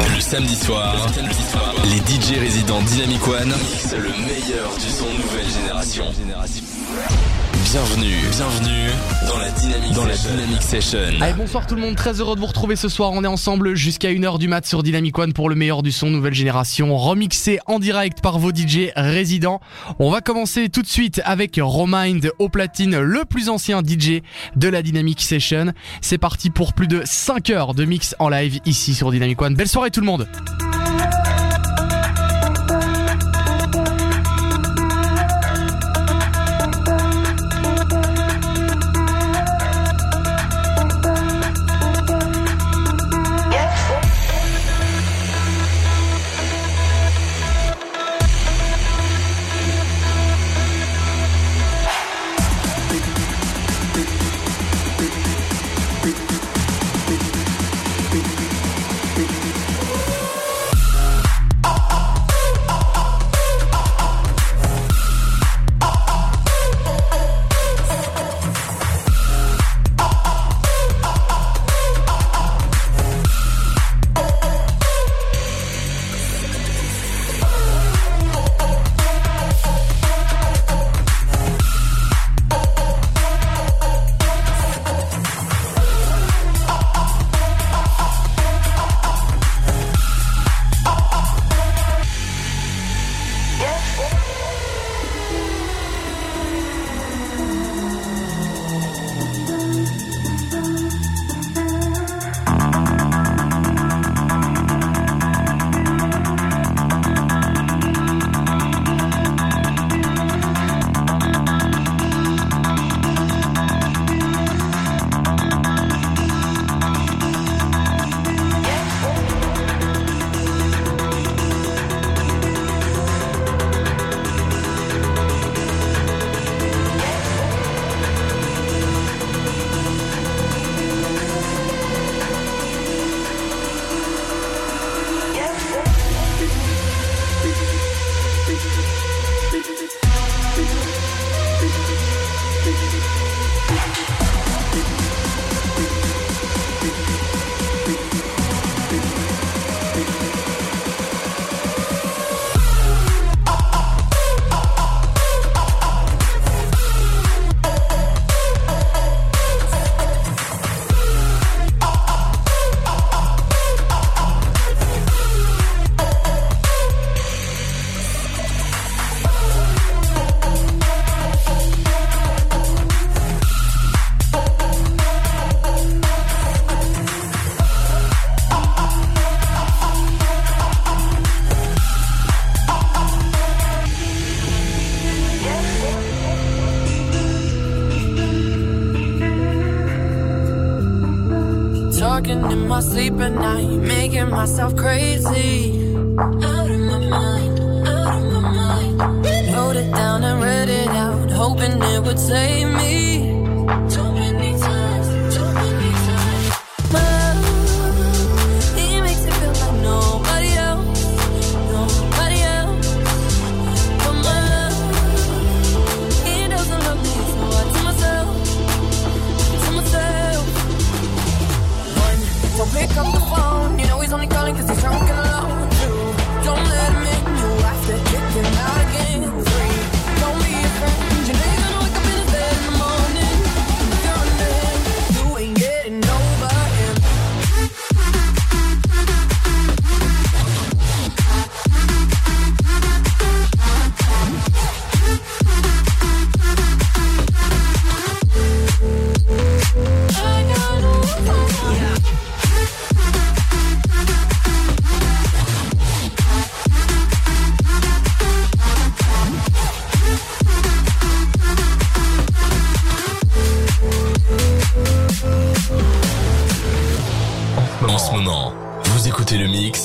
Le samedi soir, les DJ résidents Dynamic One c'est le meilleur du son nouvelle génération. Bienvenue, bienvenue dans la Dynamic, dans la Dynamic Session. Allez, bonsoir tout le monde, très heureux de vous retrouver ce soir. On est ensemble jusqu'à 1h du mat sur Dynamic One pour le meilleur du son nouvelle génération, remixé en direct par vos DJ résidents. On va commencer tout de suite avec Romind au platine, le plus ancien DJ de la Dynamic Session. C'est parti pour plus de 5 heures de mix en live ici sur Dynamic One. Belle soirée tout le monde.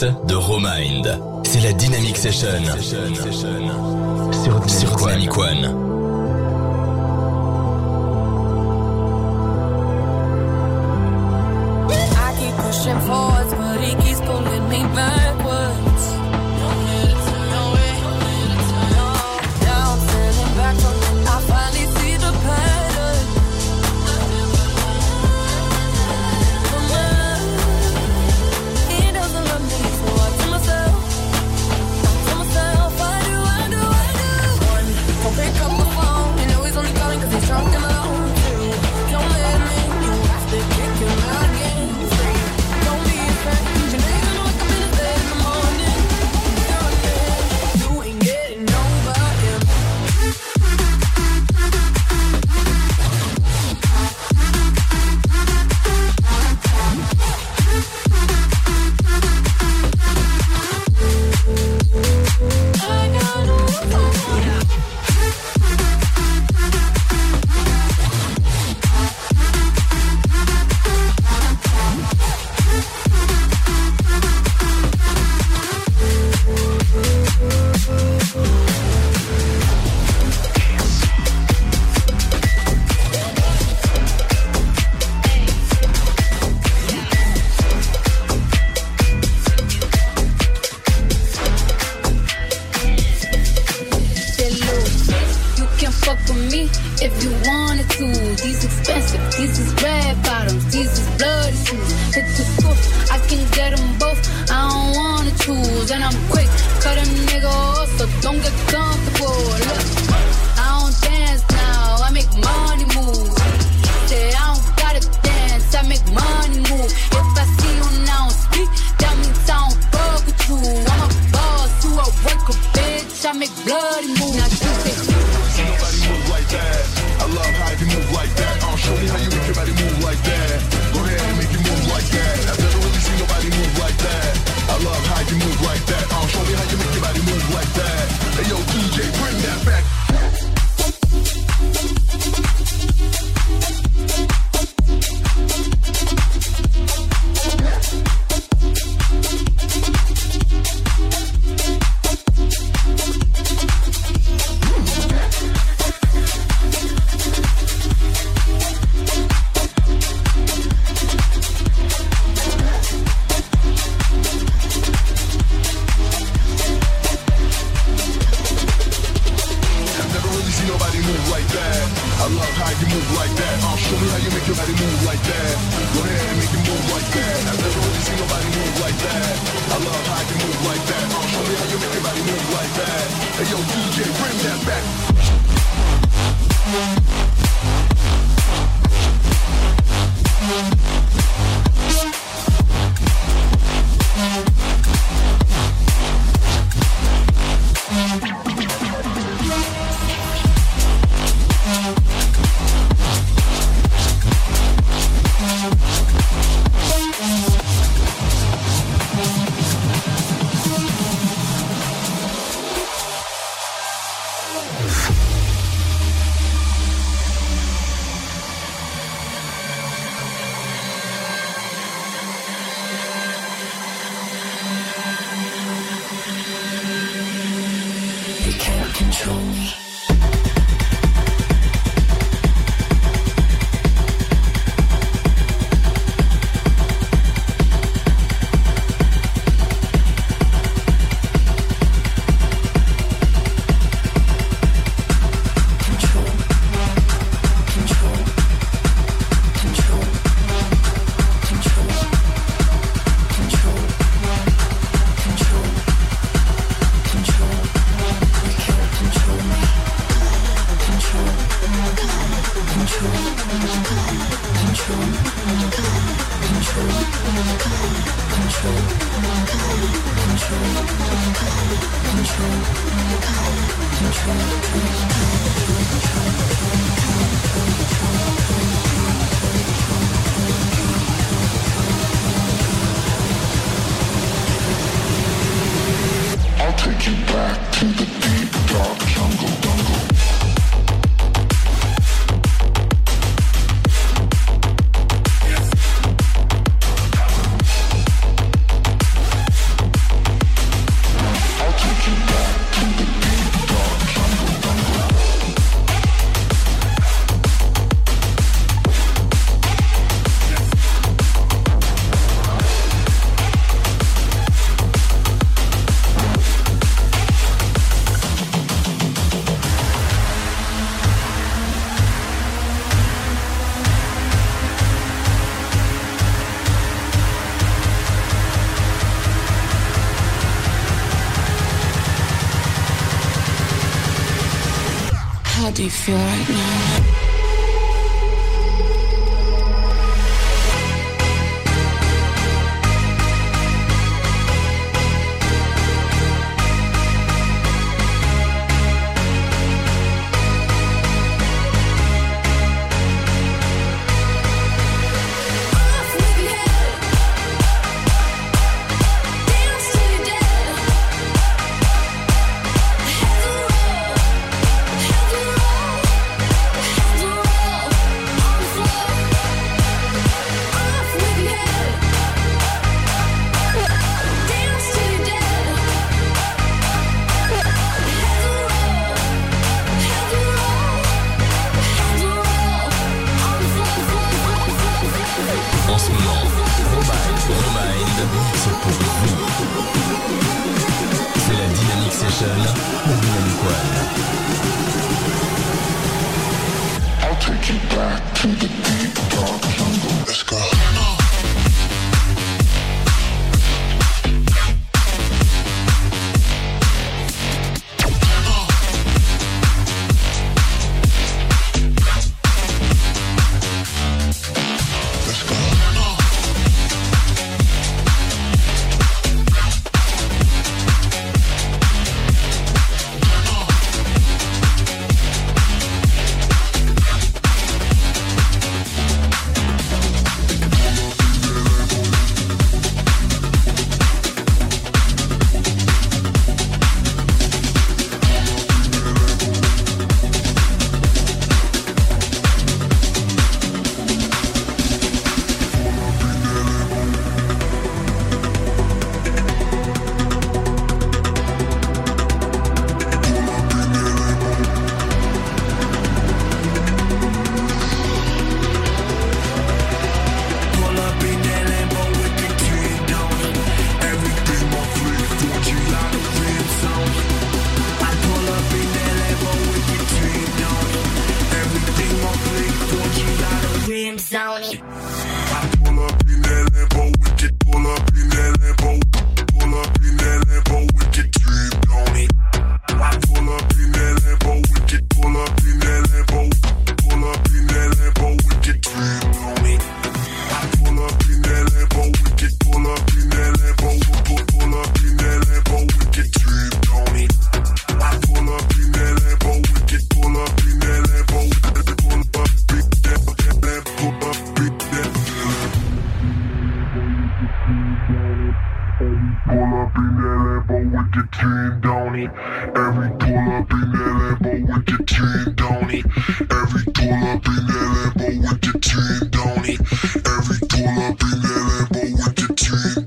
de Romind. C'est la Dynamic Session, sur, Dynamic One. if you wanted to. These expensive, these is red bottoms, these is bloody shoes. Hit the school, I can get them both. I don't wanna choose, and I'm quick. Cut a nigga off, so don't get comfortable. Look, I don't dance now, I make money move. Say I don't gotta dance, I make money move. If I see you now speak, that means I don't fuck with you. I'm a boss, you a worker, bitch. I make bloody moves. Pull up in that Lambo with the team, don't it? Every pull up in that Lambo with the team, don't it? Every pull up in that Lambo with the team, don't it? Every pull up in that Lambo with the team.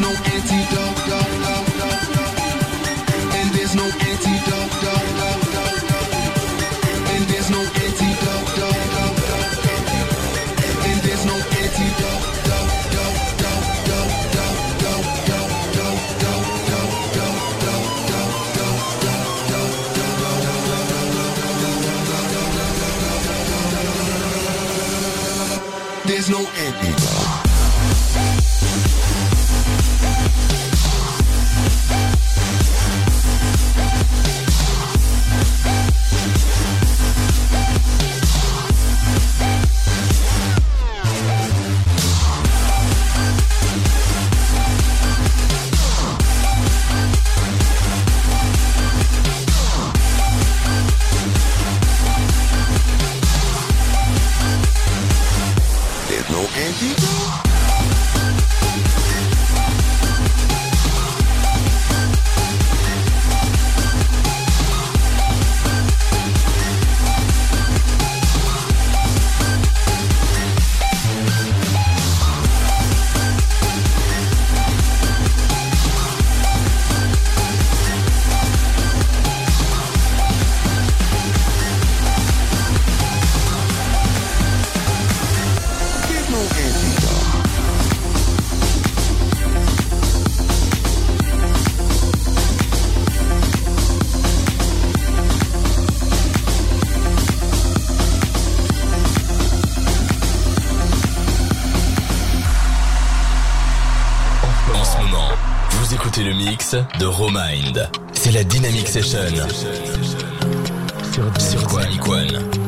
no de Romind. C'est la Dynamic Session. Sur Dynamic One.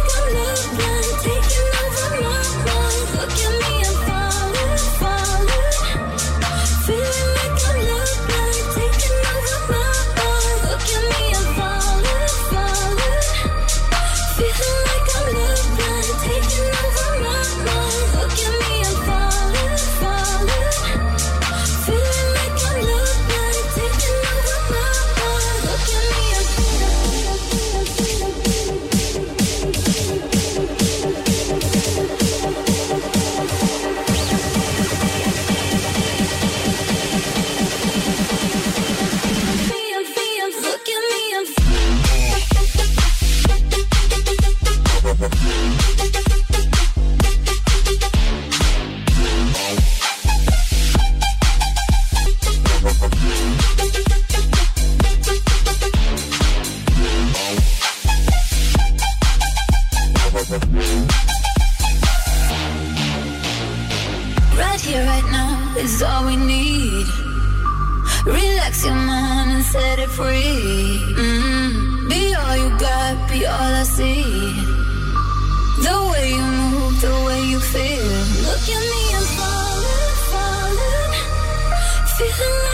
Relax your mind and set it free. Mm-hmm. Be all you got, be all I see. The way you move, the way you feel. Look at me, I'm falling, falling. Feeling